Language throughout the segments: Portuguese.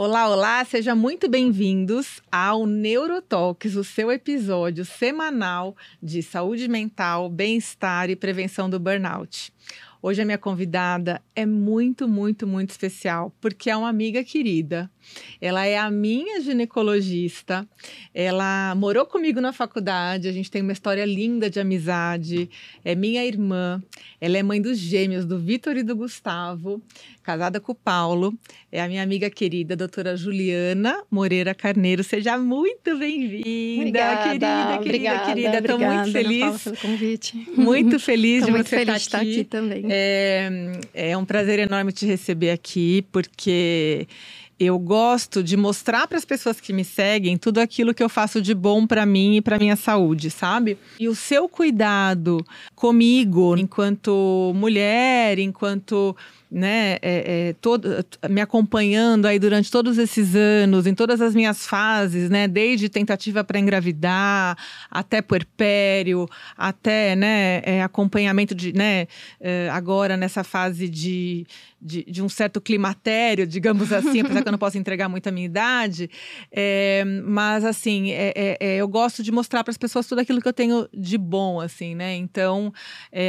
Olá, olá, sejam muito bem-vindos ao Neurotalks, o seu episódio semanal de saúde mental, bem-estar e prevenção do burnout. Hoje a minha convidada é muito, muito, muito especial, porque é uma amiga querida. Ela é a minha ginecologista. Ela morou comigo na faculdade. A gente tem uma história linda de amizade. É minha irmã. Ela é mãe dos gêmeos, do Vitor e do Gustavo, casada com o Paulo. É a minha amiga querida, doutora Juliana Moreira Carneiro. Seja muito bem-vinda, querida, querida, querida. Estou muito feliz. pelo convite. Muito feliz de muito você feliz estar de aqui. estar aqui também. É, é um prazer enorme te receber aqui, porque eu gosto de mostrar para as pessoas que me seguem tudo aquilo que eu faço de bom para mim e para minha saúde, sabe? E o seu cuidado comigo, enquanto mulher, enquanto né, é, é, todo, me acompanhando aí durante todos esses anos, em todas as minhas fases, né, desde tentativa para engravidar, até puerpério, até né, é, acompanhamento de, né, é, agora nessa fase de, de, de, um certo climatério, digamos assim, apesar que eu não posso entregar muito a minha idade, é, mas assim, é, eu gosto de mostrar para as pessoas tudo aquilo que eu tenho de bom, assim, né, então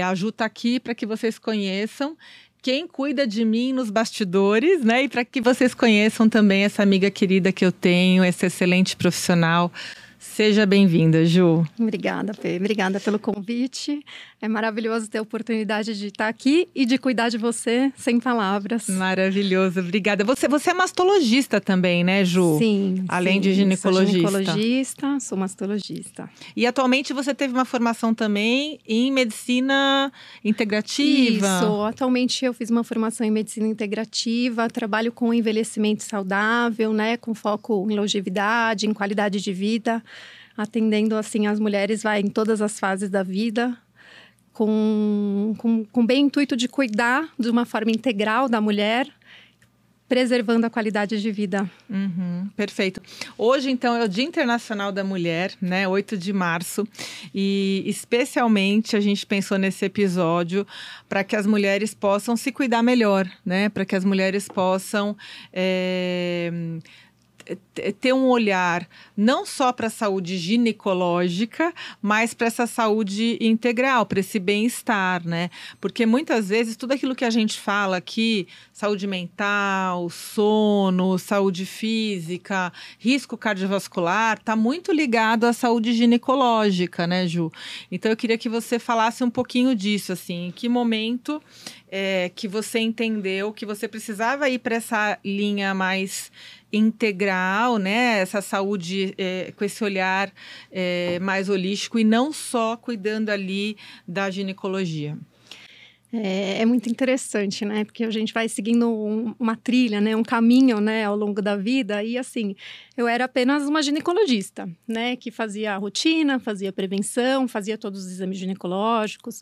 a Ju tá aqui para que vocês conheçam quem cuida de mim nos bastidores, né? E para que vocês conheçam também essa amiga querida que eu tenho, esse excelente profissional. Seja bem-vinda, Ju. Obrigada, Fê. Obrigada pelo convite. É maravilhoso ter a oportunidade de estar aqui e de cuidar de você sem palavras. Maravilhoso, obrigada. Você, você é mastologista também, né, Ju? Sim. Além sim, de ginecologista. Sou ginecologista, sou mastologista. E atualmente você teve uma formação também em medicina integrativa? Isso. Atualmente eu fiz uma formação em medicina integrativa, trabalho com envelhecimento saudável, né, com foco em longevidade, em qualidade de vida atendendo assim as mulheres vai em todas as fases da vida, com, com, com bem intuito de cuidar de uma forma integral da mulher, preservando a qualidade de vida. Uhum, perfeito. Hoje, então, é o Dia Internacional da Mulher, né? 8 de março. E especialmente a gente pensou nesse episódio para que as mulheres possam se cuidar melhor, né? Para que as mulheres possam. É ter um olhar não só para a saúde ginecológica, mas para essa saúde integral, para esse bem-estar, né? Porque muitas vezes tudo aquilo que a gente fala aqui, saúde mental, sono, saúde física, risco cardiovascular, está muito ligado à saúde ginecológica, né, Ju? Então eu queria que você falasse um pouquinho disso, assim, em que momento é, que você entendeu que você precisava ir para essa linha mais integral, né? Essa saúde é, com esse olhar é, mais holístico e não só cuidando ali da ginecologia. É, é, muito interessante, né? Porque a gente vai seguindo um, uma trilha, né? Um caminho, né? Ao longo da vida. E assim, eu era apenas uma ginecologista, né? Que fazia a rotina, fazia prevenção, fazia todos os exames ginecológicos,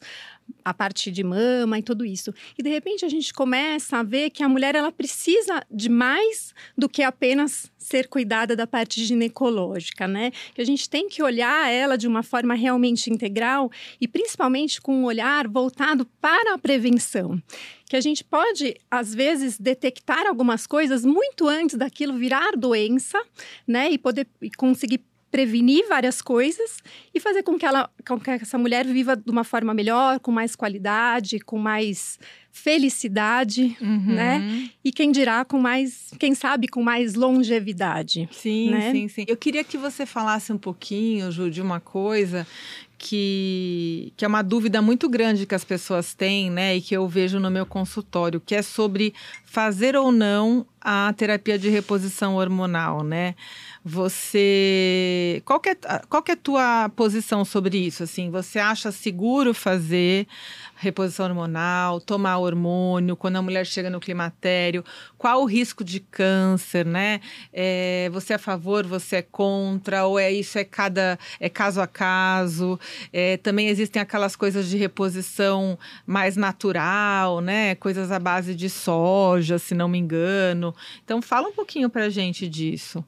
a parte de mama e tudo isso. E de repente a gente começa a ver que a mulher ela precisa de mais do que apenas ser cuidada da parte ginecológica, né? Que a gente tem que olhar ela de uma forma realmente integral e principalmente com um olhar voltado para a prevenção que a gente pode, às vezes, detectar algumas coisas muito antes daquilo virar doença, né? E poder e conseguir prevenir várias coisas e fazer com que ela com que essa mulher viva de uma forma melhor, com mais qualidade, com mais felicidade, uhum. né? E quem dirá com mais, quem sabe com mais longevidade. Sim, né? sim, sim. Eu queria que você falasse um pouquinho, Ju, de uma coisa que, que é uma dúvida muito grande que as pessoas têm, né? E que eu vejo no meu consultório, que é sobre fazer ou não a terapia de reposição hormonal, né? Você. Qual que, é, qual que é a tua posição sobre isso? Assim, você acha seguro fazer reposição hormonal, tomar hormônio, quando a mulher chega no climatério? Qual o risco de câncer, né? É, você é a favor, você é contra? Ou é isso é cada é caso a caso? É, também existem aquelas coisas de reposição mais natural, né? Coisas à base de soja, se não me engano. Então, fala um pouquinho pra gente disso.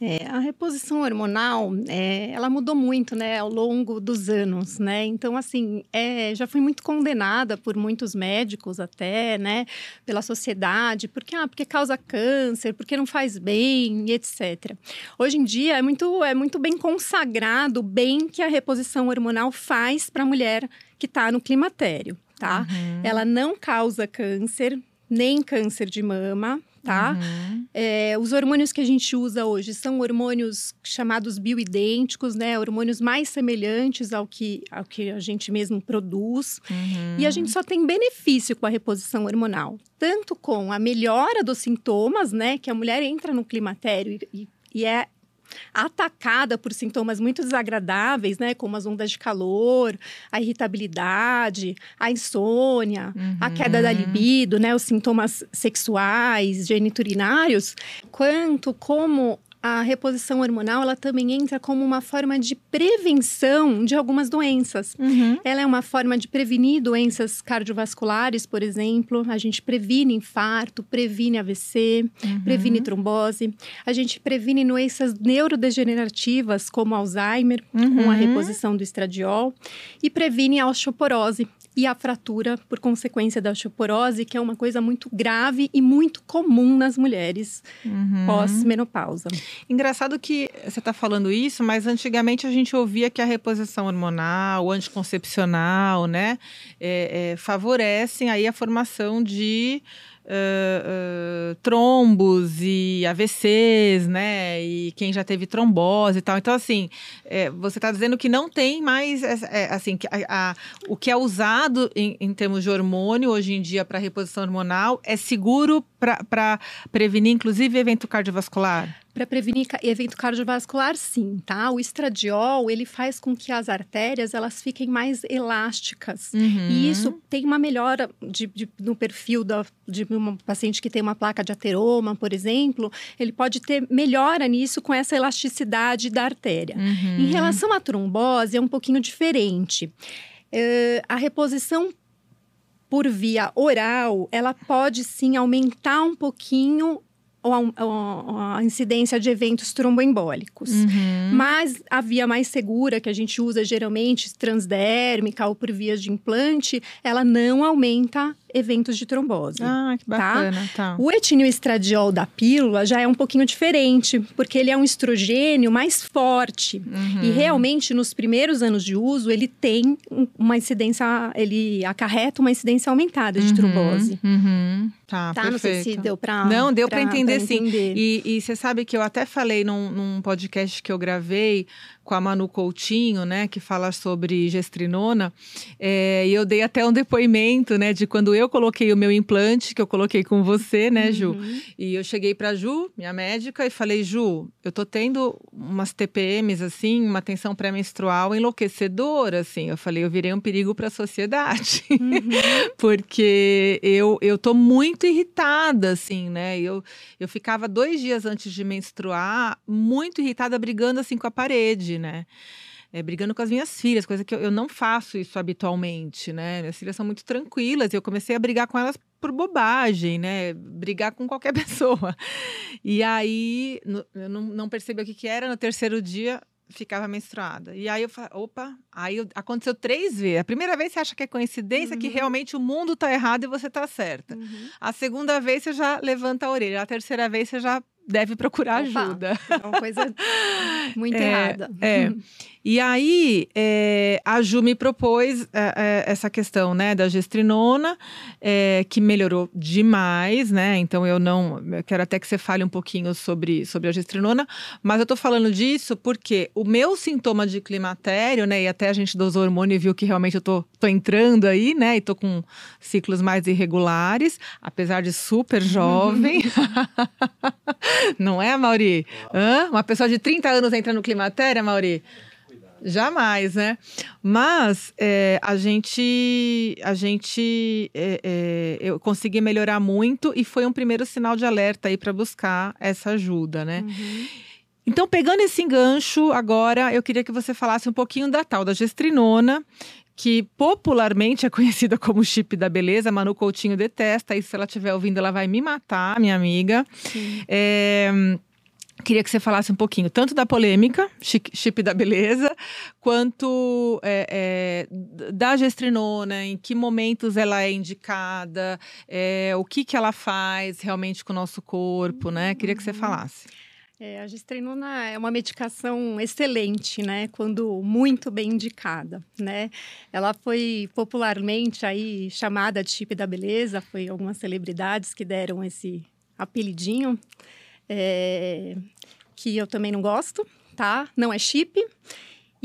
É, a reposição hormonal, é, ela mudou muito, né, ao longo dos anos, né? Então, assim, é, já foi muito condenada por muitos médicos até, né, pela sociedade, porque, ah, porque causa câncer, porque não faz bem, etc. Hoje em dia é muito, é muito bem consagrado o bem que a reposição hormonal faz para a mulher que está no climatério, tá? Uhum. Ela não causa câncer, nem câncer de mama, tá? Uhum. É, os hormônios que a gente usa hoje são hormônios chamados bioidênticos, né? Hormônios mais semelhantes ao que, ao que a gente mesmo produz. Uhum. E a gente só tem benefício com a reposição hormonal, tanto com a melhora dos sintomas, né? Que a mulher entra no climatério e, e é atacada por sintomas muito desagradáveis, né, como as ondas de calor, a irritabilidade, a insônia, uhum. a queda da libido, né, os sintomas sexuais, geniturinários, quanto como a reposição hormonal ela também entra como uma forma de prevenção de algumas doenças. Uhum. Ela é uma forma de prevenir doenças cardiovasculares, por exemplo. A gente previne infarto, previne AVC, uhum. previne trombose. A gente previne doenças neurodegenerativas, como Alzheimer, uhum. com a reposição do estradiol. E previne a osteoporose, e a fratura por consequência da osteoporose, que é uma coisa muito grave e muito comum nas mulheres uhum. pós-menopausa. Engraçado que você está falando isso, mas antigamente a gente ouvia que a reposição hormonal, o anticoncepcional, né, é, é, favorecem aí a formação de uh, uh, trombos e AVCs, né? E quem já teve trombose e tal. Então, assim, é, você está dizendo que não tem mais, é, assim, a, a, o que é usado em, em termos de hormônio hoje em dia para reposição hormonal é seguro para prevenir, inclusive, evento cardiovascular? Para prevenir evento cardiovascular, sim, tá? O estradiol, ele faz com que as artérias, elas fiquem mais elásticas. Uhum. E isso tem uma melhora de, de, no perfil da, de um paciente que tem uma placa de ateroma, por exemplo. Ele pode ter melhora nisso com essa elasticidade da artéria. Uhum. Em relação à trombose, é um pouquinho diferente. Uh, a reposição por via oral, ela pode sim aumentar um pouquinho a, a, incidência de eventos tromboembólicos. Uhum. Mas a via mais segura, que a gente usa geralmente, transdérmica ou por vias de implante, ela não aumenta eventos de trombose. Ah, que tá? bacana. Tá? tá. O etinioestradiol da pílula já é um pouquinho diferente, porque ele é um estrogênio mais forte. Uhum. E realmente, nos primeiros anos de uso, ele tem uma incidência, ele acarreta uma incidência aumentada de uhum. trombose. Uhum. Tá, tá perfeito. não sei se deu para Não, deu para entender, sim. E, e você sabe que eu até falei num, num podcast que eu gravei com a Manu Coutinho, né, que fala sobre gestrinona, é, e eu dei até um depoimento, né, de quando eu coloquei o meu implante, que eu coloquei com você, né, Ju, uhum. e eu cheguei para Ju, minha médica, e falei, Ju, eu tô tendo umas TPMs, assim, uma tensão pré-menstrual enlouquecedora, assim, eu falei, eu virei um perigo para a sociedade, uhum. porque eu, eu tô muito irritada, assim, né, eu, eu ficava dois dias antes de menstruar, muito irritada, brigando, assim, com a parede, né? É, brigando com as minhas filhas, coisa que eu, eu, não faço isso habitualmente, né? Minhas filhas são muito tranquilas e eu comecei a brigar com elas por bobagem, né? Brigar com qualquer pessoa. E aí, no, eu não, não percebi o que, que era. No terceiro dia, ficava menstruada. E aí eu falei, opa, aí eu, aconteceu três vezes. A primeira vez você acha que é coincidência, uhum. que realmente o mundo tá errado e você tá certa. Uhum. A segunda vez você já levanta a orelha. A terceira vez você já deve procurar Opa, ajuda. É uma coisa muito é, errada. É. E aí, é, a Ju me propôs é, é, essa questão, né, da gestrinona, é, que melhorou demais, né? Então, eu não... Eu quero até que você fale um pouquinho sobre, sobre a gestrinona, mas eu tô falando disso porque o meu sintoma de climatério, né, e até a gente dosou hormônio e viu que realmente eu tô, tô entrando aí, né, e tô com ciclos mais irregulares, apesar de super jovem. não é, Mauri? Hã? Uma pessoa de 30 anos entra no climatério, Mauri? Jamais, né? Mas é, a gente, a gente, é, é, eu consegui melhorar muito e foi um primeiro sinal de alerta aí para buscar essa ajuda, né? Uhum. Então, pegando esse engancho, agora eu queria que você falasse um pouquinho da tal da gestrinona, que popularmente é conhecida como chip da beleza. Manu Coutinho detesta, e se ela estiver ouvindo, ela vai me matar, minha amiga. É Queria que você falasse um pouquinho, tanto da polêmica, chip da beleza, quanto é, é, da gestrinona, em que momentos ela é indicada, é, o que, que ela faz realmente com o nosso corpo, né? Queria que você uhum. falasse. É, a gestrinona é uma medicação excelente, né? Quando muito bem indicada, né? Ela foi popularmente aí chamada de chip da beleza, foi algumas celebridades que deram esse apelidinho é, que eu também não gosto, tá? Não é chip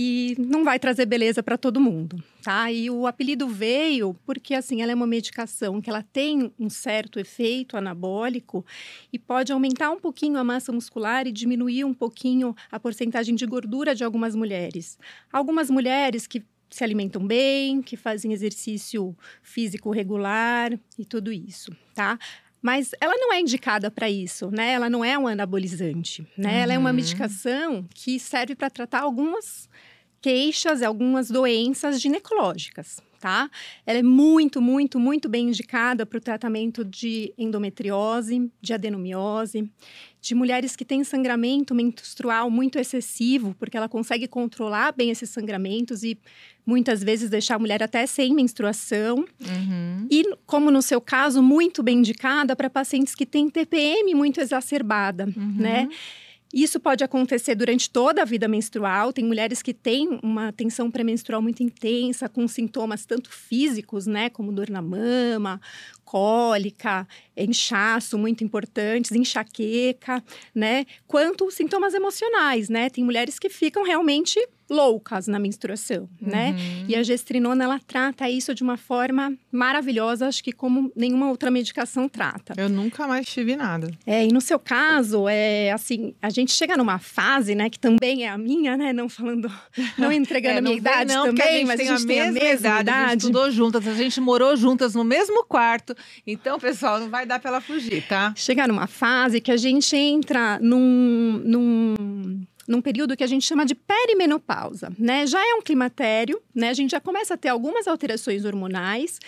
e não vai trazer beleza para todo mundo, tá? E o apelido veio porque assim, ela é uma medicação que ela tem um certo efeito anabólico e pode aumentar um pouquinho a massa muscular e diminuir um pouquinho a porcentagem de gordura de algumas mulheres. Algumas mulheres que se alimentam bem, que fazem exercício físico regular e tudo isso, tá? Mas ela não é indicada para isso, né? Ela não é um anabolizante, né? Uhum. Ela é uma uhum. medicação que serve para tratar algumas queixas, algumas doenças ginecológicas, tá? Ela é muito, muito, muito bem indicada para o tratamento de endometriose, de adenomiose, de mulheres que têm sangramento menstrual muito excessivo, porque ela consegue controlar bem esses sangramentos e muitas vezes deixar a mulher até sem menstruação. Uhum. E, como no seu caso, muito bem indicada para pacientes que têm TPM muito exacerbada, uhum. né? Isso pode acontecer durante toda a vida menstrual. Tem mulheres que têm uma tensão pré-menstrual muito intensa, com sintomas tanto físicos, né, como dor na mama, cólica, inchaço muito importantes, enxaqueca, né, quanto sintomas emocionais, né? Tem mulheres que ficam realmente loucas na menstruação, né? uhum. né? E a gestrinona ela trata isso de uma forma maravilhosa, acho que como nenhuma outra medicação trata. Eu nunca mais tive nada. É, e no seu caso, é assim, a gente chega numa fase, né, que também é a minha, né, não falando, não entregando é, a minha idade não, também, a mas a gente tem a mesma, mesma idade, idade. A gente estudou juntas, a gente morou juntas no mesmo quarto. Então, pessoal, não vai dar para ela fugir, tá? Chegar numa fase que a gente entra num, num num período que a gente chama de perimenopausa, né? Já é um climatério, né? A gente já começa a ter algumas alterações hormonais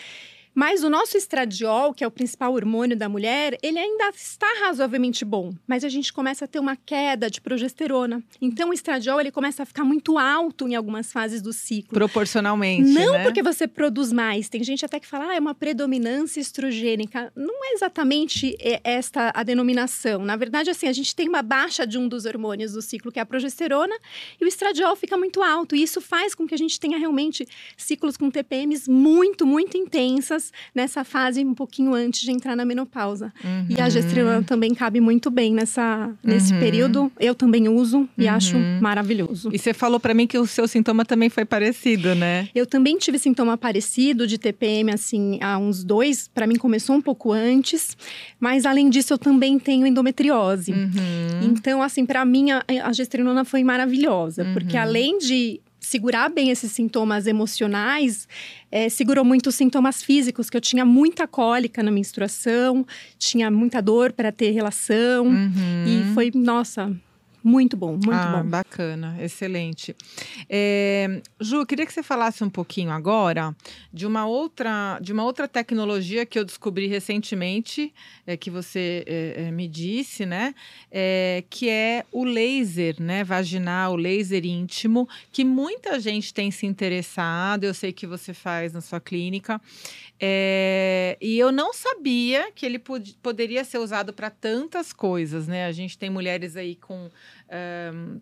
mas o nosso estradiol, que é o principal hormônio da mulher, ele ainda está razoavelmente bom, mas a gente começa a ter uma queda de progesterona. Então o estradiol ele começa a ficar muito alto em algumas fases do ciclo. Proporcionalmente, Não né? porque você produz mais. Tem gente até que fala, ah, é uma predominância estrogênica. Não é exatamente esta a denominação. Na verdade, assim, a gente tem uma baixa de um dos hormônios do ciclo, que é a progesterona, e o estradiol fica muito alto. E isso faz com que a gente tenha realmente ciclos com TPMs muito, muito intensas nessa fase um pouquinho antes de entrar na menopausa. Uhum. E a gestrinona também cabe muito bem nessa, nesse uhum. período. Eu também uso e uhum. acho maravilhoso. E você falou para mim que o seu sintoma também foi parecido, né? Eu também tive sintoma parecido de TPM, assim, há uns dois. Para mim começou um pouco antes. Mas além disso, eu também tenho endometriose. Uhum. Então, assim, para mim a, a gestrinona foi maravilhosa. Porque uhum. além de segurar bem esses sintomas emocionais, é, segurou muito os sintomas físicos, que eu tinha muita cólica na menstruação, tinha muita dor para ter relação. Uhum. E foi, nossa, muito bom, muito ah, bom. Bacana, excelente. É, Ju, queria que você falasse um pouquinho agora de uma outra, de uma outra tecnologia que eu descobri recentemente, é, que você é, me disse, né? É, que é o laser, né? Vaginal, laser íntimo, que muita gente tem se interessado. Eu sei que você faz na sua clínica. E eu não sabia que ele pod poderia ser usado para tantas coisas, né? A gente tem mulheres aí com. Um,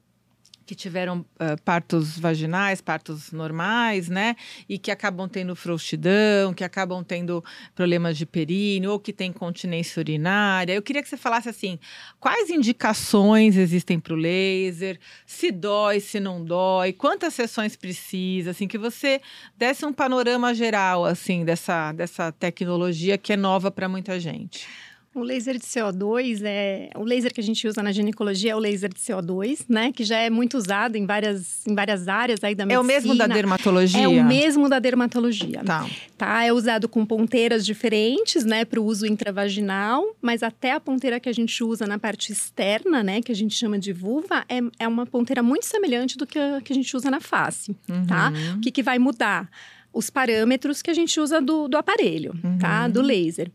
que tiveram uh, partos vaginais, partos normais, né? E que acabam tendo frouxidão, que acabam tendo problemas de períneo ou que tem continência urinária. Eu queria que você falasse assim: quais indicações existem para o laser? Se dói, se não dói, quantas sessões precisa, assim, que você desse um panorama geral assim dessa, dessa tecnologia que é nova para muita gente. O laser de CO2 é o laser que a gente usa na ginecologia é o laser de CO2, né? Que já é muito usado em várias, em várias áreas aí da medicina. É o mesmo da dermatologia? É o mesmo da dermatologia. Tá. tá? É usado com ponteiras diferentes, né? Para o uso intravaginal, mas até a ponteira que a gente usa na parte externa, né? Que a gente chama de vulva, é, é uma ponteira muito semelhante do que a, que a gente usa na face, tá? uhum. tá? O que, que vai mudar? Os parâmetros que a gente usa do, do aparelho, tá? Uhum. tá? Do laser.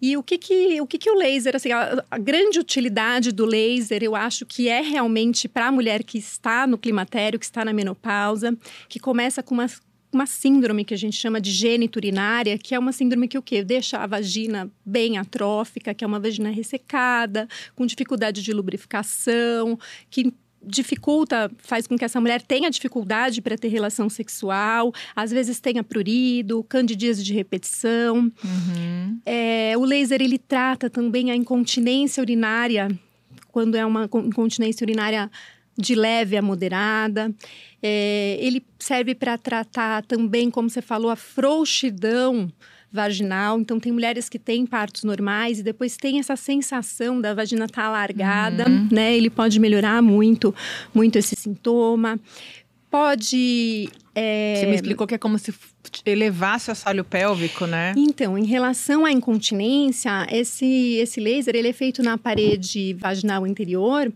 E o que que o, que que o laser, assim, a, a grande utilidade do laser, eu acho que é realmente para a mulher que está no climatério, que está na menopausa, que começa com uma uma síndrome que a gente chama de gênito urinária, que é uma síndrome que o quê? Deixa a vagina bem atrófica, que é uma vagina ressecada, com dificuldade de lubrificação, que dificulta, faz com que essa mulher tenha dificuldade para ter relação sexual, às vezes tenha prurido, candidíase de repetição. Uhum. É, o laser ele trata também a incontinência urinária, quando é uma incontinência urinária de leve a moderada. É, ele serve para tratar também, como você falou, a frouxidão vaginal. Então, tem mulheres que têm partos normais e depois tem essa sensação da vagina estar tá alargada, uhum. né? Ele pode melhorar muito, muito esse sintoma. Pode. É... Você me explicou que é como se elevasse o assoalho pélvico, né? Então, em relação à incontinência, esse, esse laser ele é feito na parede vaginal interior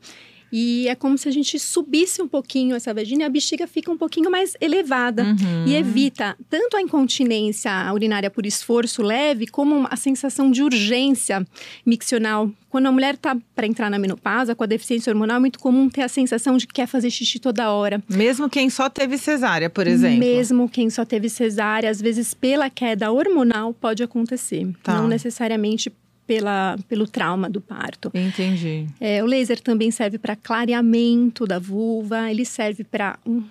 e é como se a gente subisse um pouquinho essa vagina e a bexiga fica um pouquinho mais elevada. Uhum. E evita tanto a incontinência urinária por esforço leve, como a sensação de urgência miccional. Quando a mulher está para entrar na menopausa, com a deficiência hormonal, é muito comum ter a sensação de que quer fazer xixi toda hora. Mesmo quem só teve cesárea, por exemplo? Mesmo quem só teve cesárea, às vezes pela queda hormonal pode acontecer. Tá. Não necessariamente pela, pelo trauma do parto. Entendi. É, o laser também serve para clareamento da vulva, ele serve para um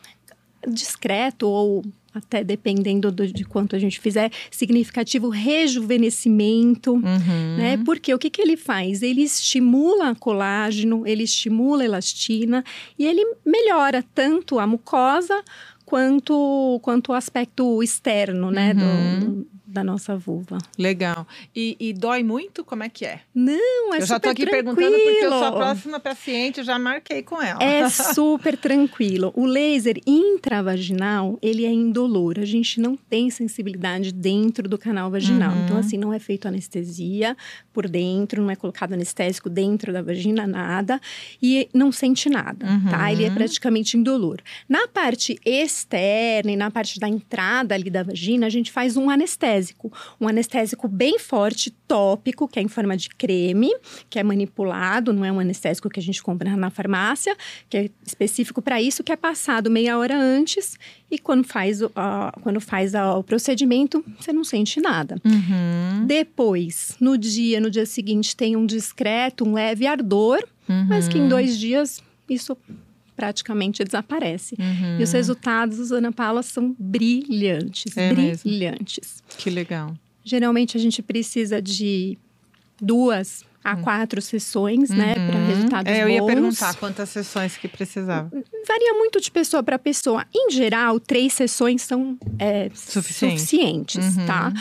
discreto ou até dependendo do, de quanto a gente fizer, significativo rejuvenescimento, uhum. né? Porque o que, que ele faz? Ele estimula colágeno, ele estimula elastina e ele melhora tanto a mucosa quanto, quanto o aspecto externo, né? Uhum. Do, do, da nossa vulva. Legal. E, e, dói muito? Como é que é? Não, é Eu já tô aqui tranquilo. perguntando porque eu sou a próxima paciente, já marquei com ela. É super tranquilo. O laser intravaginal, ele é indolor. A gente não tem sensibilidade dentro do canal vaginal. Uhum. Então, assim, não é feito anestesia por dentro, não é colocado anestésico dentro da vagina, nada. E não sente nada, uhum. tá? Ele é praticamente indolor. Na parte externa e na parte da entrada ali da vagina, a gente faz um anestésico anestésico. Um anestésico bem forte, tópico, que é em forma de creme, que é manipulado, não é um anestésico que a gente compra na farmácia, que é específico para isso, que é passado meia hora antes e quando faz, uh, quando faz uh, o procedimento, você não sente nada. Uhum. Depois, no dia, no dia seguinte, tem um discreto, um leve ardor, uhum. mas que em dois dias isso praticamente desaparece. Uhum. E os resultados, Ana Paula, são brilhantes. É brilhantes. Mesmo. Que legal. Geralmente a gente precisa de duas a hum. quatro sessões, né, uhum. para resultados é, eu ia bons. perguntar quantas sessões que precisava. Varia muito de pessoa para pessoa. Em geral, três sessões são é, Suficiente. suficientes, uhum. tá?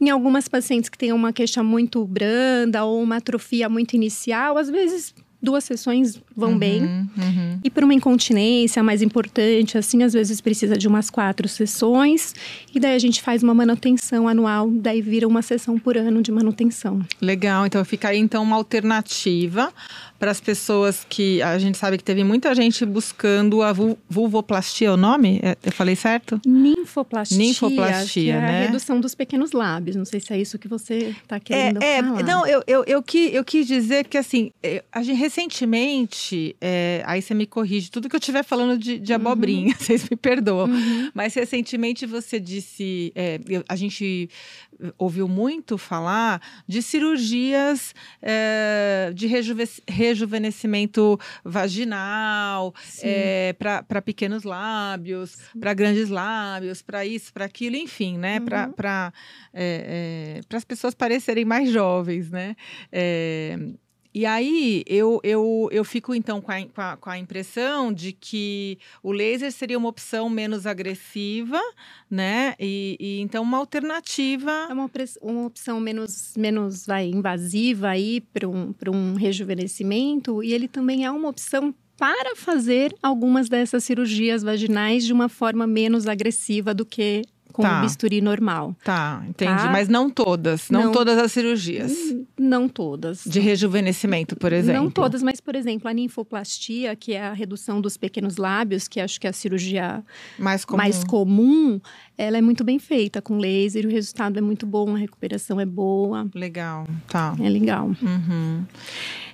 Em algumas pacientes que têm uma queixa muito branda ou uma atrofia muito inicial, às vezes duas sessões vão uhum, bem. Uhum. E para uma incontinência mais importante, assim, às vezes precisa de umas quatro sessões. E daí a gente faz uma manutenção anual, daí vira uma sessão por ano de manutenção. Legal, então fica aí então uma alternativa para as pessoas que a gente sabe que teve muita gente buscando a vulvoplastia, é o nome? É, eu falei certo? Ninfoplastia. Ninfoplastia, que é né? a redução dos pequenos lábios. Não sei se é isso que você está querendo é, falar. É, não, eu, eu, eu, quis, eu quis dizer que assim, a gente recentemente, é, aí você me corrige, tudo que eu estiver falando de, de abobrinha, uhum. vocês me perdoam. Uhum. Mas recentemente você disse, é, a gente ouviu muito falar de cirurgias é, de rejuvenescimento vaginal, é, para pequenos lábios, para grandes lábios, para isso, para aquilo, enfim, né? Uhum. Para é, as pessoas parecerem mais jovens, né? E aí eu, eu, eu fico então com a, com, a, com a, impressão de que o laser seria uma opção menos agressiva, né? E, e então uma alternativa. É uma, uma opção menos, menos vai, invasiva aí para um, um rejuvenescimento, e ele também é uma opção para fazer algumas dessas cirurgias vaginais de uma forma menos agressiva do que com tá. um bisturi normal. Tá, entendi. Tá? Mas não todas, não, não, todas as cirurgias. Não todas. De rejuvenescimento, por exemplo. Não todas, mas por exemplo, a ninfoplastia, que é a redução dos pequenos lábios, que acho que é a cirurgia mais comum, mais comum ela é muito bem feita com laser, o resultado é muito bom, a recuperação é boa. Legal, tá. É legal. Uhum.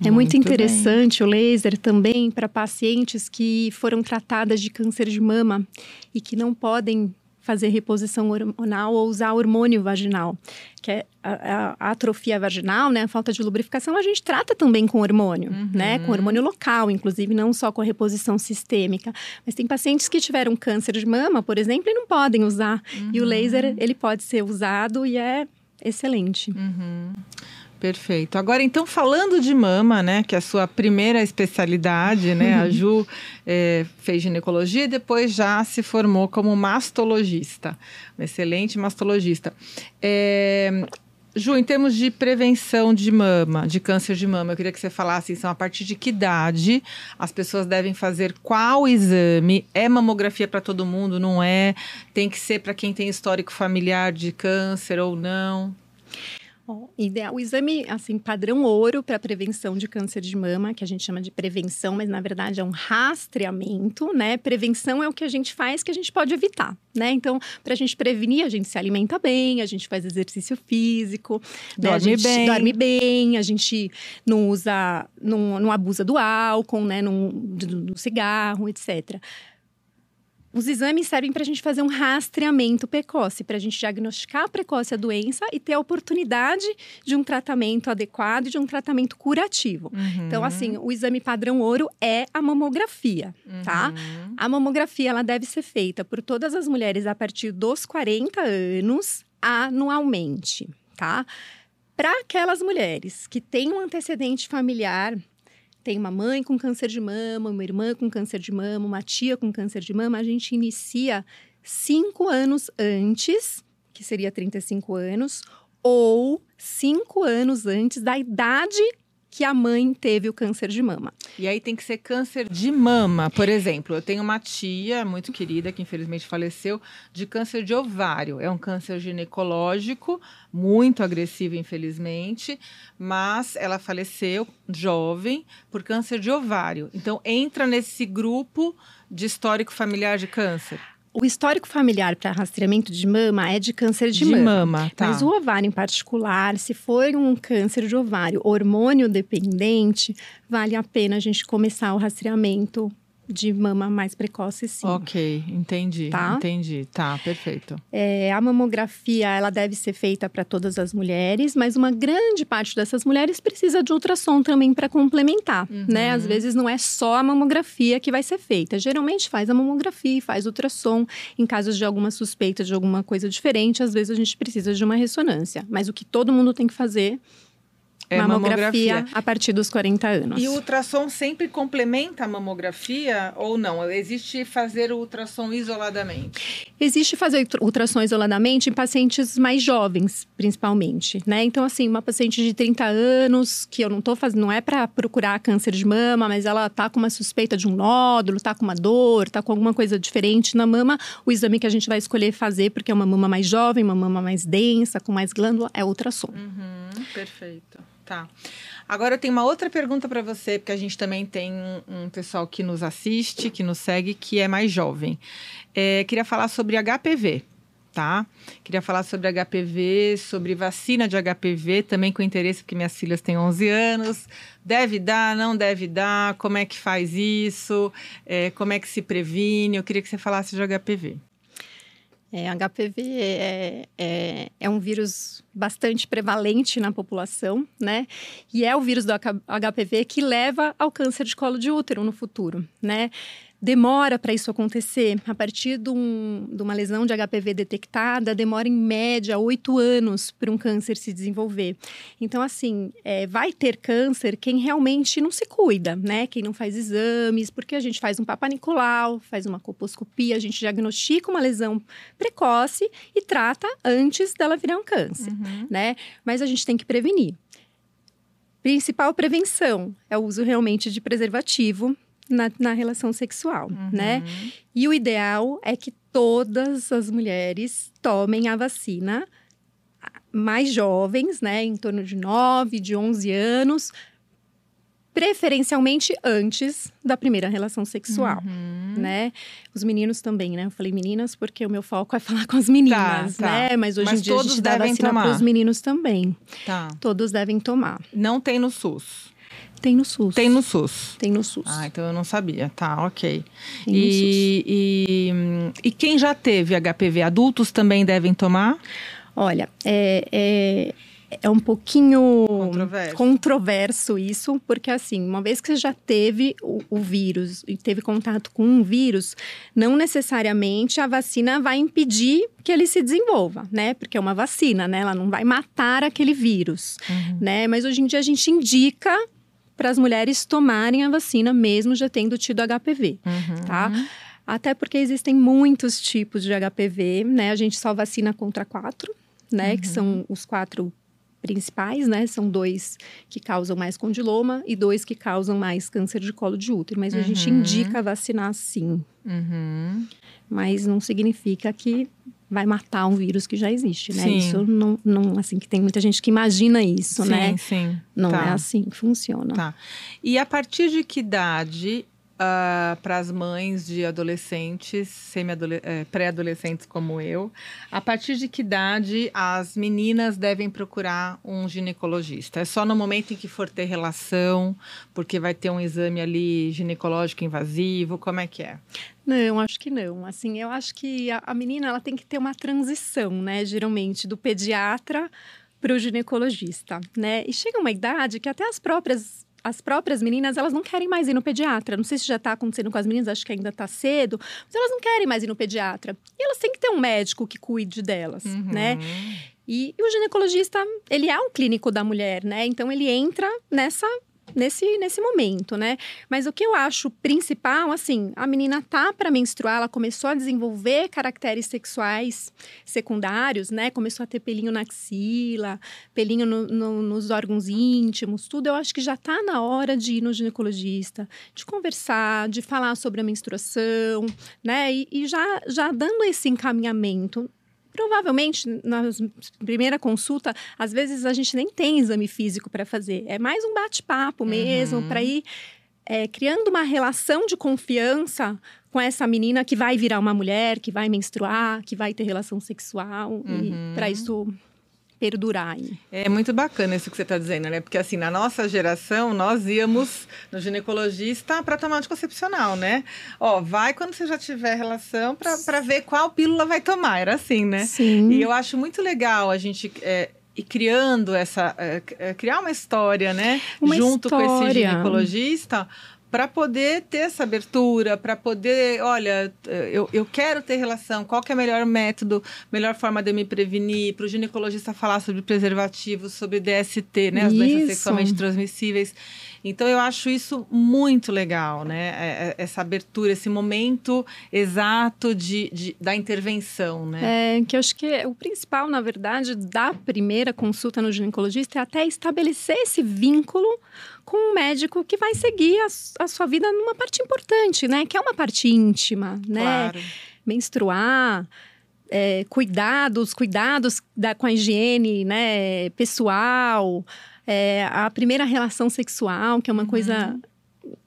É muito, muito interessante bem. o laser também para pacientes que foram tratadas de câncer de mama e que não podem fazer reposição hormonal ou usar hormônio vaginal, que é a, a, atrofia vaginal, né, a falta de lubrificação, a gente trata também com hormônio, uhum. né, com hormônio local, inclusive não só com a reposição sistêmica. Mas tem pacientes que tiveram câncer de mama, por exemplo, e não podem usar. Uhum. E o uhum. laser, ele pode ser usado e é excelente. Uhum. Perfeito. Agora, então, falando de mama, né, que é a sua primeira especialidade, né, a Ju é, fez ginecologia e depois já se formou como mastologista, um excelente mastologista. É, Ju, em termos de prevenção de mama, de câncer de mama, eu queria que você falasse, então, a partir de que idade as pessoas devem fazer qual exame? É mamografia para todo mundo, não é? Tem que ser para quem tem histórico familiar de câncer ou não? Ideal, o exame, assim, padrão ouro para prevenção de câncer de mama, que a gente chama de prevenção, mas na verdade é um rastreamento, né? Prevenção é o que a gente faz que a gente pode evitar, né? Então, para a gente prevenir, a gente se alimenta bem, a gente faz exercício físico, dorme né? a gente bem. dorme bem, a gente não usa, não, não abusa do álcool, né? Não, do, do cigarro, etc. Os exames servem para a gente fazer um rastreamento precoce, para a gente diagnosticar precoce a doença e ter a oportunidade de um tratamento adequado, de um tratamento curativo. Uhum. Então, assim, o exame padrão ouro é a mamografia, tá? uhum. tá? A mamografia ela deve ser feita por todas as mulheres a partir dos 40 anos anualmente, tá? Para aquelas mulheres que têm um antecedente familiar tem uma mãe com câncer de mama, uma irmã com câncer de mama, uma tia com câncer de mama, a gente inicia cinco anos antes, que seria 35 anos, ou cinco anos antes da idade que a mãe teve o câncer de mama. E aí tem que ser câncer de mama, por exemplo. Eu tenho uma tia muito querida que infelizmente faleceu de câncer de ovário. É um câncer ginecológico muito agressivo, infelizmente, mas ela faleceu jovem por câncer de ovário. Então entra nesse grupo de histórico familiar de câncer. O histórico familiar para rastreamento de mama é de câncer de, de mama. mama tá. Mas o ovário em particular, se for um câncer de ovário hormônio dependente, vale a pena a gente começar o rastreamento de mama mais precoce, sim. Ok, entendi, tá? entendi. Tá, perfeito. É, a mamografia, ela deve ser feita para todas as mulheres, mas uma grande parte dessas mulheres precisa de ultrassom também para complementar, uhum. né? Às vezes não é só a mamografia que vai ser feita. Geralmente faz a mamografia, faz ultrassom. Em casos de alguma suspeita de alguma coisa diferente, às vezes a gente precisa de uma ressonância. Mas o que todo mundo tem que fazer é mamografia, mamografia, a partir dos 40 anos. E o ultrassom sempre complementa a mamografia ou não? Existe fazer o ultrassom isoladamente? Existe fazer ultrassom isoladamente em pacientes mais jovens, principalmente, né? Então, assim, uma paciente de 30 anos, que eu não tô fazendo, não é para procurar câncer de mama, mas ela tá com uma suspeita de um nódulo, tá com uma dor, tá com alguma coisa diferente na mama, o exame que a gente vai escolher fazer, porque é uma mama mais jovem, uma mama mais densa, com mais glândula, é ultrassom. Uhum, perfeito. Tá. Agora eu tenho uma outra pergunta para você, porque a gente também tem um, pessoal que nos assiste, que nos segue, que é mais jovem. É, queria falar sobre HPV, tá? Queria falar sobre HPV, sobre vacina de HPV, também com interesse, porque minhas filhas têm 11 anos. Deve dar, não deve dar? Como é que faz isso? É, como é que se previne? Eu queria que você falasse de HPV. É, HPV é, é, é, um vírus bastante prevalente na população, né? E é o vírus do HPV que leva ao câncer de colo de útero no futuro, né? Demora para isso acontecer. A partir de, um, de, uma lesão de HPV detectada, demora em média oito anos para um câncer se desenvolver. Então, assim, é, vai ter câncer quem realmente não se cuida, né? Quem não faz exames, porque a gente faz um papanicolau, faz uma colposcopia, a gente diagnostica uma lesão precoce e trata antes dela virar um câncer, uhum. né? Mas a gente tem que prevenir. Principal prevenção é o uso realmente de preservativo, na, na relação sexual, Uhum. né? E o ideal é que todas as mulheres tomem a vacina mais jovens, né, em torno de 9, de 11 anos, preferencialmente antes da primeira relação sexual, Uhum. né? Os meninos também, né? Eu falei meninas porque o meu foco é falar com as meninas, Tá, tá. né? Mas hoje Mas em dia a gente dá vacina para os meninos também. Tá. Todos devem tomar. Não tem no SUS. Tem no SUS. Tem no SUS. Tem no SUS. Ah, então eu não sabia. Tá, ok. Tem no E, e, e quem já teve HPV, adultos também devem tomar? Olha, é, é, é um pouquinho Controverso. controverso isso, porque assim, uma vez que você já teve o, o vírus e teve contato com um vírus, não necessariamente a vacina vai impedir que ele se desenvolva, né? Porque é uma vacina, né? Ela não vai matar aquele vírus, né? Mas hoje em dia a gente indica para as mulheres tomarem a vacina mesmo já tendo tido HPV Uhum. tá? Até porque existem muitos tipos de HPV, né? A gente só vacina contra quatro, né? Que são os quatro principais, né? São dois que causam mais condiloma e dois que causam mais câncer de colo de útero. Mas a gente Uhum. indica vacinar sim, Uhum. mas não significa que vai matar um vírus que já existe, né? Sim. Isso não, não, assim, que tem muita gente que imagina isso, sim, né? sim. Não Tá. é assim que funciona. Tá. E a partir de que idade para as mães de adolescentes, eh, pré-adolescentes como eu, a partir de que idade as meninas devem procurar um ginecologista? É só no momento em que for ter relação, porque vai ter um exame ali ginecológico invasivo? Como é que é? Não, acho que não. Assim, eu acho que a, a menina ela tem que ter uma transição, né? Geralmente do pediatra para o ginecologista, né? E chega uma idade que até as próprias as próprias meninas, elas não querem mais ir no pediatra. Não sei se já está acontecendo com as meninas, acho que ainda está cedo, mas elas não querem mais ir no pediatra. E elas têm que ter um médico que cuide delas, né? Uhum. E, e o ginecologista, ele é um clínico da mulher, né? Então ele entra nessa nesse nesse momento, né? Mas o que eu acho principal, assim, a menina tá para menstruar, ela começou a desenvolver caracteres sexuais secundários, né? Começou a ter pelinho na axila, pelinho no- no- nos órgãos íntimos, tudo. Eu acho que já tá na hora de ir no ginecologista, de conversar, de falar sobre a menstruação, né? E, e já já dando esse encaminhamento Provavelmente, na primeira consulta, às vezes a gente nem tem exame físico para fazer. É mais um bate-papo mesmo, Uhum. para ir é, criando uma relação de confiança com essa menina que vai virar uma mulher, que vai menstruar, que vai ter relação sexual, Uhum. e para isso perdurar. aí. É muito bacana isso que você está dizendo, né? Porque assim, na nossa geração, nós íamos no ginecologista para tomar anticoncepcional, né? Ó, vai quando você já tiver relação para ver qual pílula vai tomar. Era assim, né? Sim. E eu acho muito legal a gente é, ir criando essa. é, é, criar uma história, né? Uma Junto com esse história. ginecologista. Para poder ter essa abertura, para poder, olha, eu, eu quero ter relação, qual que é o melhor método, melhor forma de eu me prevenir, para o ginecologista falar sobre preservativos, sobre DST, né, as doenças Isso. sexualmente transmissíveis. Então eu acho isso muito legal, né? é- é- Essa abertura, esse momento exato de, de- da intervenção, né? É, que eu acho que o principal, na verdade, da primeira consulta no ginecologista é até estabelecer esse vínculo com um médico que vai seguir a, a sua vida numa parte importante, né? Que é uma parte íntima, né? Claro. Menstruar, é, cuidados, cuidados da, com a higiene, né? Pessoal, é, a primeira relação sexual, que é uma coisa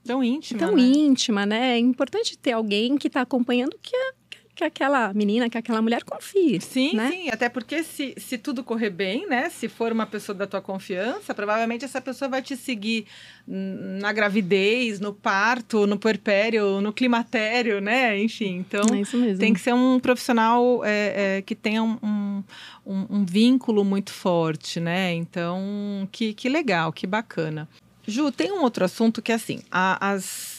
Tão íntima. tão né? íntima, né? É importante ter alguém que está acompanhando que, a- que aquela menina, que aquela mulher confie. Sim, né? sim, até porque se, se tudo correr bem, né? Se for uma pessoa da tua confiança, provavelmente essa pessoa vai te seguir na gravidez, no parto, no puerpério, no climatério, né? Enfim, então é tem que ser um profissional é, é, que tenha um, um, um- um vínculo muito forte, né? Então, que, que legal, que bacana. Ju, tem um outro assunto que é assim, a- as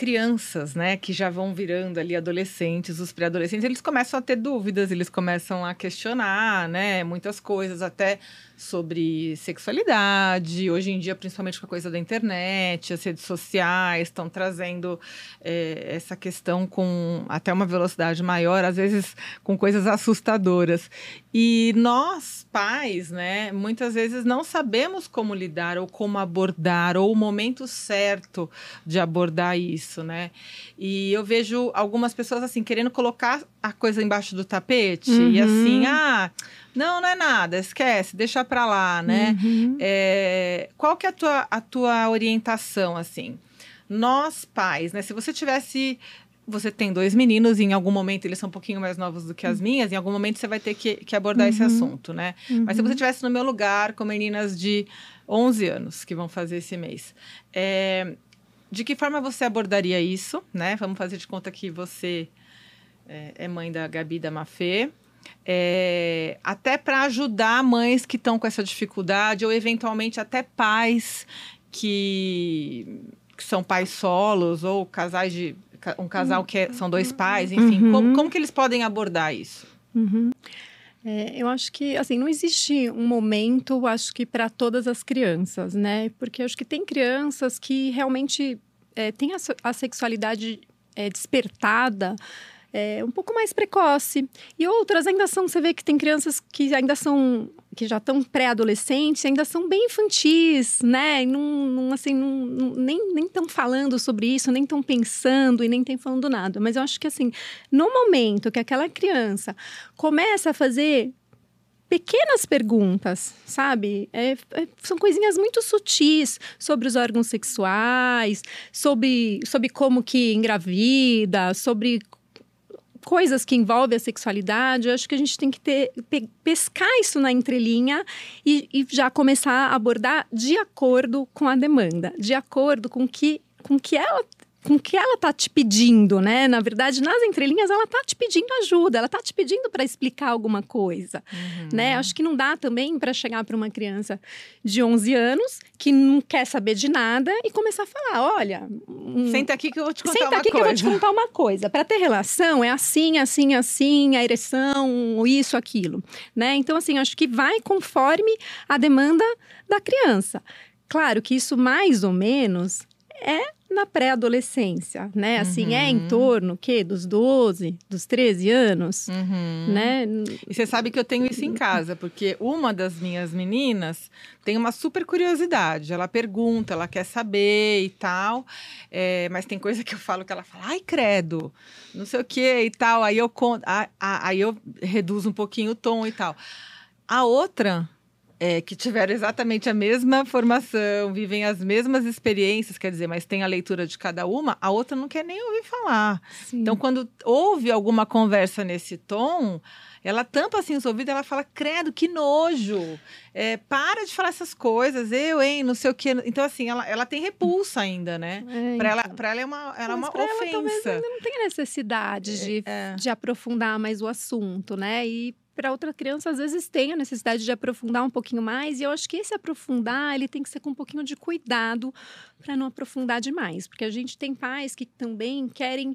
crianças, né, que já vão virando ali adolescentes, os pré-adolescentes, eles começam a ter dúvidas, eles começam a questionar, né, muitas coisas, até sobre sexualidade. Hoje em dia, principalmente com a coisa da internet, as redes sociais estão trazendo é, essa questão com até uma velocidade maior, às vezes com coisas assustadoras. E nós, pais, né, muitas vezes não sabemos como lidar ou como abordar, ou o momento certo de abordar isso, né? E eu vejo algumas pessoas assim, querendo colocar a coisa embaixo do tapete uhum. e assim, ah não, não é nada, esquece, deixa pra lá, né? Uhum. É, qual que é a tua, a tua orientação, assim? Nós, pais, né? Se você tivesse você tem dois meninos e em algum momento eles são um pouquinho mais novos do que as uhum. minhas, em algum momento você vai ter que, que abordar uhum. esse assunto, né? Uhum. Mas se você estivesse no meu lugar com meninas de 11 anos que vão fazer esse mês, é, de que forma você abordaria isso, né? Vamos fazer de conta que você é, é mãe da Gabi da Mafê é, até para ajudar mães que estão com essa dificuldade, ou eventualmente até pais que, que são pais solos, ou casais de. um casal que é, são dois pais, enfim. Uhum. Como, como que eles podem abordar isso? Uhum. É, eu acho que, assim, não existe um momento, acho que para todas as crianças, né? Porque acho que tem crianças que realmente é, têm a, a sexualidade é, despertada é, um pouco mais precoce. E outras ainda são, você vê que tem crianças que ainda são, que já estão pré-adolescentes, ainda são bem infantis, né? E não, não assim, não, não, nem estão falando sobre isso, nem estão pensando e nem estão falando nada. Mas eu acho que, assim, no momento que aquela criança começa a fazer pequenas perguntas, sabe? É, é, são coisinhas muito sutis sobre os órgãos sexuais, sobre, sobre como que engravida, sobre coisas que envolvem a sexualidade, eu acho que a gente tem que ter, pe, pescar isso na entrelinha e, e já começar a abordar de acordo com a demanda, de acordo com que com que ela com que ela tá te pedindo, né? Na verdade, nas entrelinhas, ela tá te pedindo ajuda, ela tá te pedindo para explicar alguma coisa, uhum. né? Acho que não dá também para chegar para uma criança de 11 anos que não quer saber de nada e começar a falar, olha, senta aqui que eu vou te contar senta uma aqui coisa. que eu vou te contar uma coisa. Para ter relação é assim, assim, assim, a ereção, isso, aquilo, né? Então assim, acho que vai conforme a demanda da criança. Claro que isso mais ou menos é na pré-adolescência, né? Assim, uhum. é em uhum. torno, que dos 12, dos 13 anos, uhum. né? E você sabe que eu tenho isso em casa, porque uma das minhas meninas tem uma super curiosidade. Ela pergunta, ela quer saber e tal, é, mas tem coisa que eu falo que ela fala, ai, credo, não sei o que e tal. Aí eu, conto, aí eu reduzo um pouquinho o tom e tal. A outra é, que tiveram exatamente a mesma formação, vivem as mesmas experiências, quer dizer, mas tem a leitura de cada uma, a outra não quer nem ouvir falar. Sim. Então, quando houve alguma conversa nesse tom, ela tampa assim os ouvidos, ela fala, credo, que nojo, é, para de falar essas coisas, eu, hein, não sei o quê. Então, assim, ela, ela tem repulsa ainda, né? É, para ela, então. ela é uma, ela é uma ofensa. Ela, talvez ainda não tem necessidade de, é. de aprofundar mais o assunto, né? E para outra criança, às vezes, tem a necessidade de aprofundar um pouquinho mais. E eu acho que esse aprofundar, ele tem que ser com um pouquinho de cuidado para não aprofundar demais. Porque a gente tem pais que também querem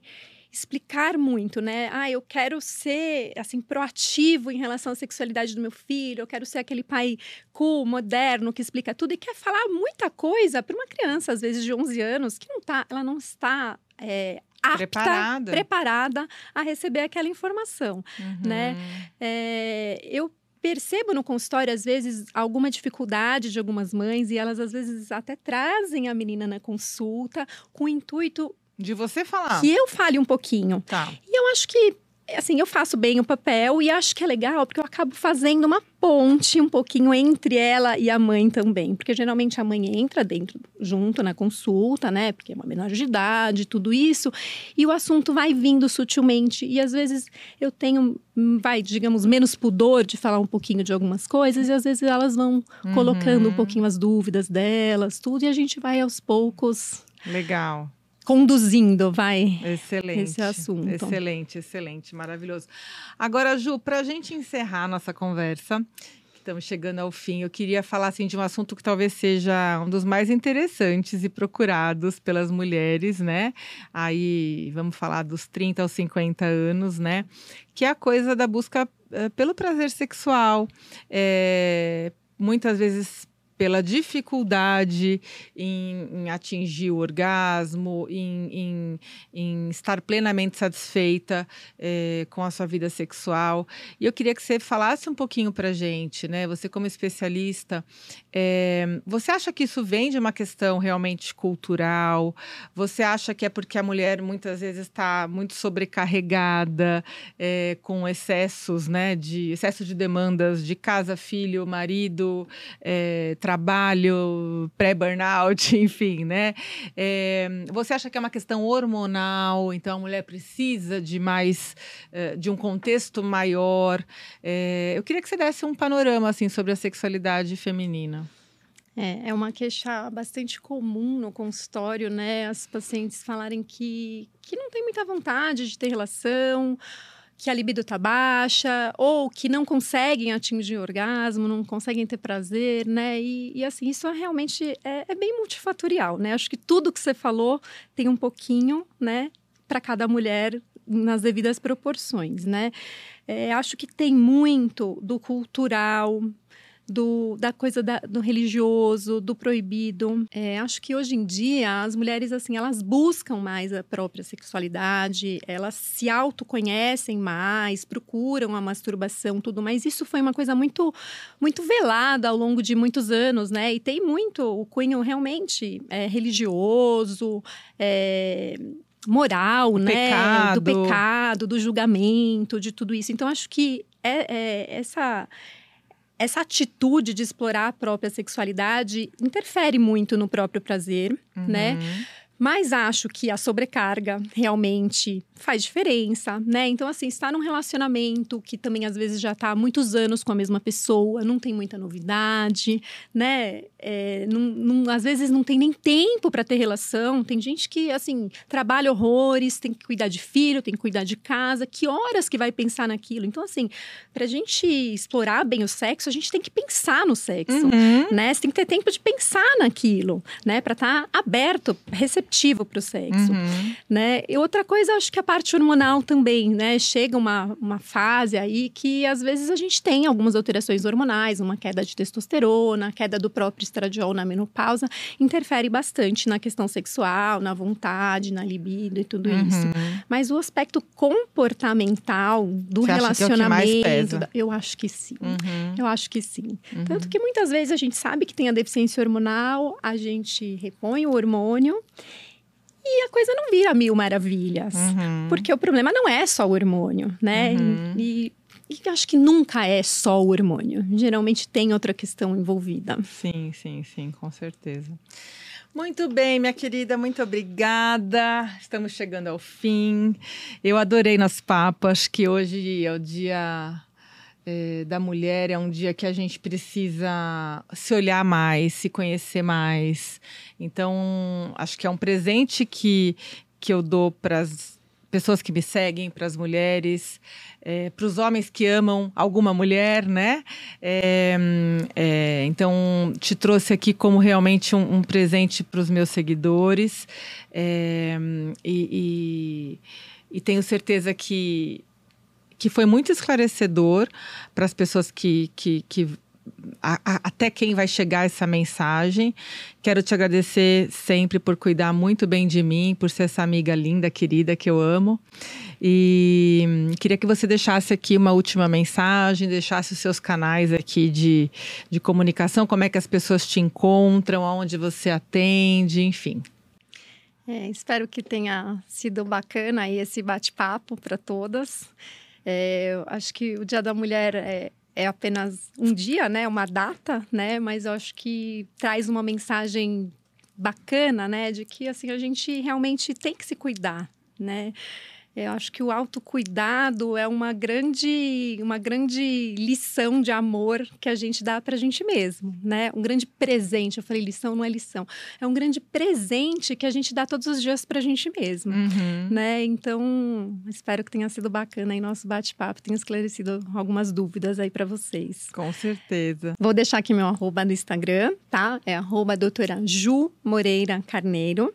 explicar muito, né? Ah, eu quero ser assim proativo em relação à sexualidade do meu filho, eu quero ser aquele pai cool, moderno que explica tudo e quer falar muita coisa para uma criança às vezes de 11 anos que não tá, ela não está é, apta, preparada. preparada a receber aquela informação, uhum. né? É, eu percebo no consultório, às vezes, alguma dificuldade de algumas mães e elas, às vezes, até trazem a menina na consulta com o intuito. De você falar. Que eu fale um pouquinho. Tá. E eu acho que assim, eu faço bem o papel e acho que é legal porque eu acabo fazendo uma ponte um pouquinho entre ela e a mãe também. Porque geralmente a mãe entra dentro, junto na consulta, né? Porque é uma menor de idade, tudo isso. E o assunto vai vindo sutilmente. E às vezes eu tenho, vai, digamos, menos pudor de falar um pouquinho de algumas coisas. E às vezes elas vão uhum. colocando um pouquinho as dúvidas delas, tudo. E a gente vai aos poucos. Legal conduzindo, vai. Excelente. Esse assunto. Excelente, excelente, maravilhoso. Agora, Ju, para a gente encerrar nossa conversa, Estamos chegando ao fim. Eu queria falar assim, de um assunto que talvez seja um dos mais interessantes e procurados pelas mulheres, né? Aí vamos falar dos 30 aos 50 anos, né? Que é a coisa da busca uh, pelo prazer sexual. É, muitas vezes pela dificuldade em, em, atingir o orgasmo, em, em, em estar plenamente satisfeita é, com a sua vida sexual. E eu queria que você falasse um pouquinho para gente, né? Você como especialista, é, você acha que isso vem de uma questão realmente cultural? Você acha que é porque a mulher muitas vezes está muito sobrecarregada é, com excessos, né? De excesso de demandas de casa, filho, marido, trabalho, pré-burnout, enfim, né? É, você acha que é uma questão hormonal, então a mulher precisa de mais, uh, de um contexto maior? É, eu queria que você desse um panorama, assim, sobre a sexualidade feminina. É, é uma queixa bastante comum no consultório, né? As pacientes falarem que, que não tem muita vontade de ter relação, que a libido está baixa ou que não conseguem atingir orgasmo, não conseguem ter prazer, né? E, e assim, isso é realmente é, é, bem multifatorial, né? Acho que tudo que você falou tem um pouquinho, né? Para cada mulher nas devidas proporções, né? É, acho que tem muito do cultural, do, da coisa da, do religioso, do proibido. É, acho que hoje em dia as mulheres assim elas buscam mais a própria sexualidade, elas se autoconhecem mais, procuram a masturbação, tudo. Mas isso foi uma coisa muito muito velada ao longo de muitos anos, né? E tem muito o cunho realmente é, religioso. É, moral, o né? Pecado. Do pecado, do julgamento, de tudo isso. Então, acho que é, é essa essa atitude de explorar a própria sexualidade interfere muito no próprio prazer, né? uhum. né? Mas acho que a sobrecarga realmente faz diferença, né? Então, assim, estar num relacionamento que também às vezes já está há muitos anos com a mesma pessoa, não tem muita novidade, né? É, não, não, às vezes não tem nem tempo para ter relação. Tem gente que, assim, trabalha horrores, tem que cuidar de filho, tem que cuidar de casa. Que horas que vai pensar naquilo? Então, assim, para a gente explorar bem o sexo, a gente tem que pensar no sexo, uhum. né? Você tem que ter tempo de pensar naquilo, né? Para estar tá aberto, receptivo para o sexo, uhum. né? E outra coisa, acho que a parte hormonal também, né? Chega uma, uma fase aí que às vezes a gente tem algumas alterações hormonais, uma queda de testosterona, queda do próprio estradiol na menopausa, interfere bastante na questão sexual, na vontade, na libido e tudo uhum. isso. Mas o aspecto comportamental do Você relacionamento, acha que é eu acho que sim. Uhum. Eu acho que sim. Uhum. Tanto que muitas vezes a gente sabe que tem a deficiência hormonal, a gente repõe o hormônio e a coisa não vira mil maravilhas. Uhum. Porque o problema não é só o hormônio, né? Uhum. E, e acho que nunca é só o hormônio. Geralmente tem outra questão envolvida. Sim, sim, sim, com certeza. Muito bem, minha querida, muito obrigada. Estamos chegando ao fim. Eu adorei nas papas, que hoje é o dia é, da mulher, é um dia que a gente precisa se olhar mais, se conhecer mais. Então, acho que é um presente que, que eu dou para as pessoas que me seguem, para as mulheres, é, para os homens que amam alguma mulher, né? É, é, então, te trouxe aqui como realmente um, um presente para os meus seguidores e, e, e tenho certeza que que foi muito esclarecedor para as pessoas que, que, que a, a, até quem vai chegar essa mensagem. Quero te agradecer sempre por cuidar muito bem de mim, por ser essa amiga linda, querida que eu amo. E queria que você deixasse aqui uma última mensagem, deixasse os seus canais aqui de, de comunicação, como é que as pessoas te encontram, aonde você atende, enfim. É, espero que tenha sido bacana aí esse bate-papo para todas. É, acho que o Dia da Mulher é, é apenas um dia, né? Uma data, né? Mas eu acho que traz uma mensagem bacana, né? De que assim a gente realmente tem que se cuidar, né? Eu acho que o autocuidado é uma grande, uma grande lição de amor que a gente dá para a gente mesmo, né? Um grande presente. Eu falei lição, não é lição. É um grande presente que a gente dá todos os dias para a gente mesmo, uhum. né? Então, espero que tenha sido bacana aí nosso bate-papo, tenha esclarecido algumas dúvidas aí para vocês. Com certeza. Vou deixar aqui meu arroba no Instagram, tá? É arroba doutora Ju Moreira Carneiro.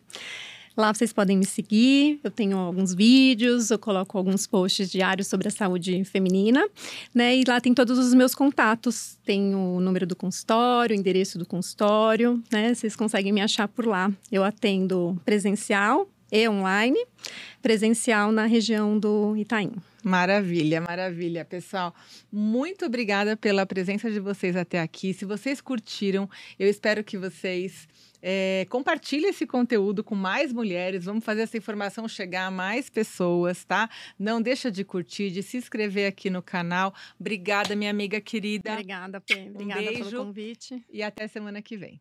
Lá vocês podem me seguir, eu tenho alguns vídeos, eu coloco alguns posts diários sobre a saúde feminina, né? E lá tem todos os meus contatos, tem o número do consultório, o endereço do consultório, né? Vocês conseguem me achar por lá. Eu atendo presencial e online, presencial na região do Itaim. Maravilha, maravilha, pessoal. Muito obrigada pela presença de vocês até aqui. Se vocês curtiram, eu espero que vocês é, compartilhe esse conteúdo com mais mulheres. Vamos fazer essa informação chegar a mais pessoas, tá? Não deixa de curtir, de se inscrever aqui no canal. Obrigada, minha amiga querida. Obrigada, Pê. Obrigada um beijo, pelo convite. E até semana que vem.